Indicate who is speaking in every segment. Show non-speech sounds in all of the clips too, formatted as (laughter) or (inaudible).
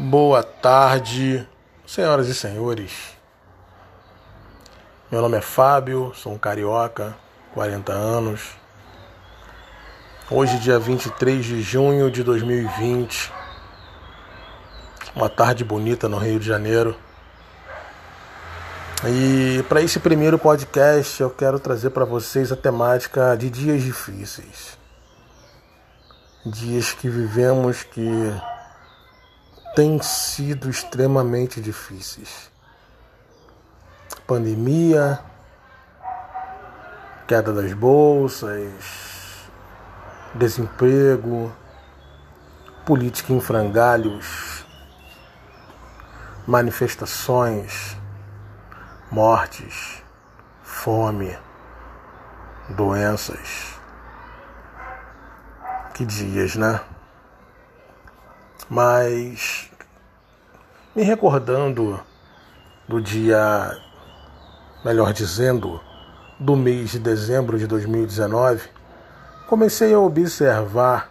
Speaker 1: Boa tarde, senhoras e senhores. Meu nome é Fábio, sou um carioca, 40 anos. Hoje, dia 23 de junho de 2020, uma tarde bonita no Rio de Janeiro. E para esse primeiro podcast, eu quero trazer para vocês a temática de dias difíceis. Dias que vivemos que têm sido extremamente difíceis. Pandemia, queda das bolsas, desemprego, política em frangalhos, manifestações, mortes, fome, doenças. Que dias, né? Mas me recordando do dia, melhor dizendo, do mês de dezembro de 2019, comecei a observar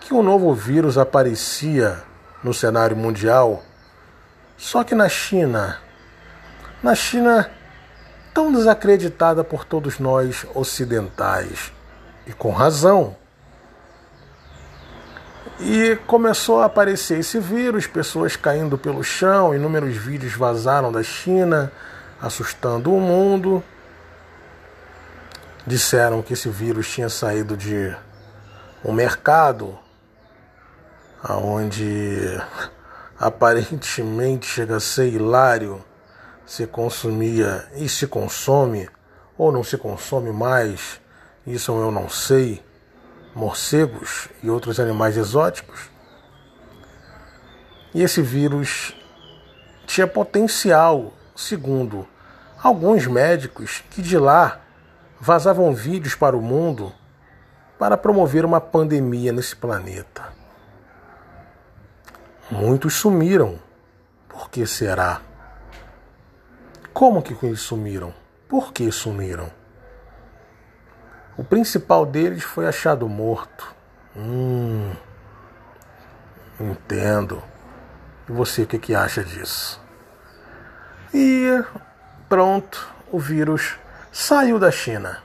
Speaker 1: que um novo vírus aparecia no cenário mundial, só que na China. Na China, tão desacreditada por todos nós ocidentais, e com razão. E começou a aparecer esse vírus, pessoas caindo pelo chão, inúmeros vídeos vazaram da China, assustando o mundo. Disseram que esse vírus tinha saído de um mercado onde (laughs) aparentemente chega a ser hilário, se consumia e se consome, ou não se consome mais, isso eu não sei morcegos e outros animais exóticos. E esse vírus tinha potencial, segundo alguns médicos que de lá vazavam vídeos para o mundo para promover uma pandemia nesse planeta. Muitos sumiram. Por que será? Como que eles sumiram? Por que sumiram? O principal deles foi achado morto. Hum, entendo. E você, o que, que acha disso? E pronto, o vírus saiu da China.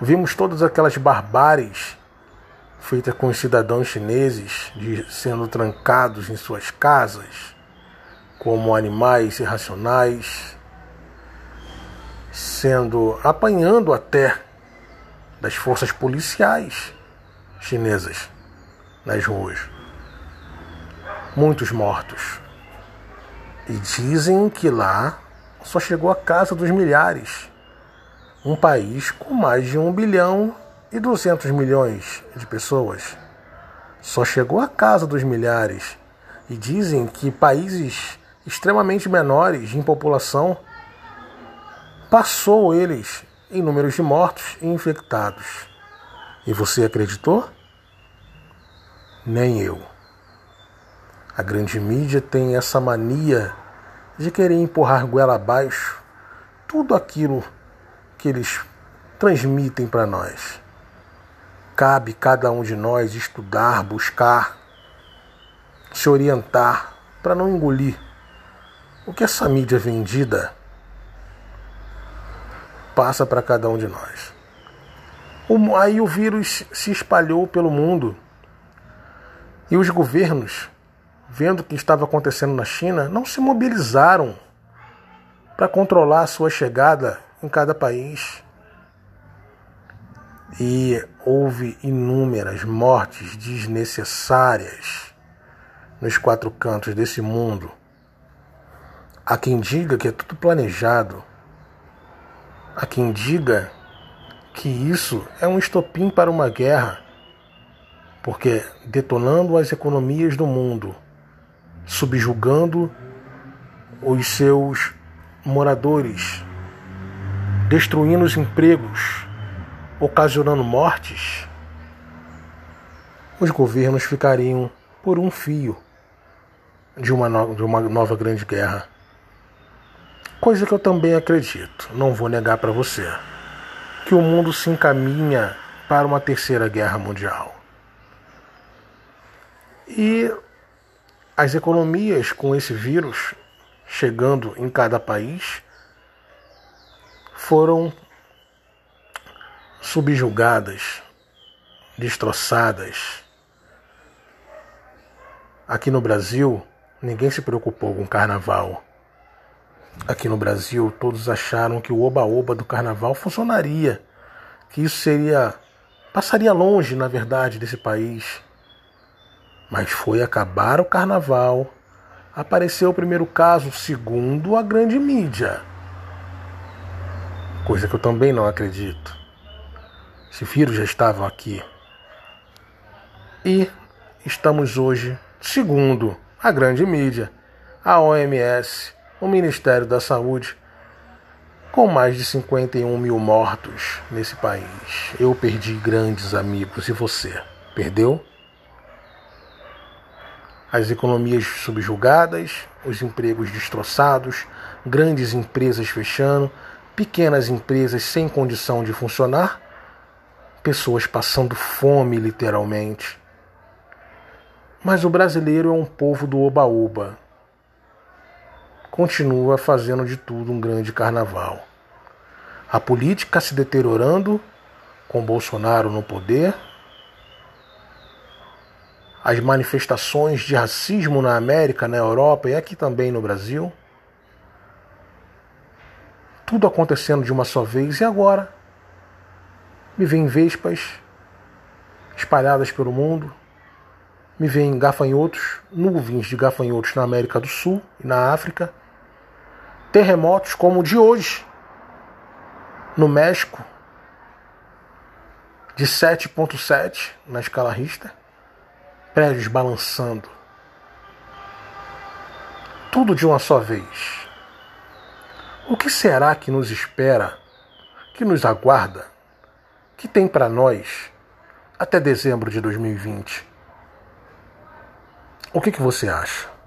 Speaker 1: Vimos todas aquelas barbáries feitas com os cidadãos chineses de sendo trancados em suas casas como animais irracionais, sendo apanhando até das forças policiais chinesas nas ruas. Muitos mortos. E dizem que lá só chegou a casa dos milhares. Um país com mais de 1 bilhão e 200 milhões de pessoas. Só chegou a casa dos milhares. E dizem que países extremamente menores em população passou eles em números de mortos e infectados. E você acreditou? Nem eu. A grande mídia tem essa mania de querer empurrar goela abaixo tudo aquilo que eles transmitem para nós. Cabe cada um de nós estudar, buscar, se orientar para não engolir o que essa mídia vendida passa para cada um de nós. Aí o vírus se espalhou pelo mundo e os governos, vendo o que estava acontecendo na China, não se mobilizaram para controlar a sua chegada em cada país. E houve inúmeras mortes desnecessárias nos quatro cantos desse mundo. Há quem diga que é tudo planejado Há quem diga que isso é um estopim para uma guerra, porque detonando as economias do mundo, subjugando os seus moradores, destruindo os empregos, ocasionando mortes, os governos ficariam por um fio de uma, no de uma nova grande guerra. Coisa que eu também acredito, não vou negar para você, que o mundo se encaminha para uma terceira guerra mundial. E as economias com esse vírus chegando em cada país foram subjugadas, destroçadas. Aqui no Brasil, ninguém se preocupou com carnaval. Aqui no Brasil, todos acharam que o oba-oba do carnaval funcionaria, que isso seria passaria longe, na verdade, desse país. Mas foi acabar o carnaval, apareceu o primeiro caso, segundo a grande mídia. Coisa que eu também não acredito. Esse vírus já estava aqui. E estamos hoje, segundo a grande mídia, a OMS, o Ministério da Saúde, com mais de 51 mil mortos nesse país. Eu perdi grandes amigos e você perdeu? As economias subjugadas, os empregos destroçados, grandes empresas fechando, pequenas empresas sem condição de funcionar, pessoas passando fome literalmente. Mas o brasileiro é um povo do oba-oba. Continua fazendo de tudo um grande carnaval. A política se deteriorando, com Bolsonaro no poder, as manifestações de racismo na América, na Europa e aqui também no Brasil. Tudo acontecendo de uma só vez, e agora? Me vem vespas espalhadas pelo mundo, me vem gafanhotos, nuvens de gafanhotos na América do Sul e na África, terremotos como o de hoje, no México, de 7.7 na escala Richter, prédios balançando. Tudo de uma só vez. O que será que nos espera, que nos aguarda, que tem para nós até dezembro de 2020? O que, que você acha?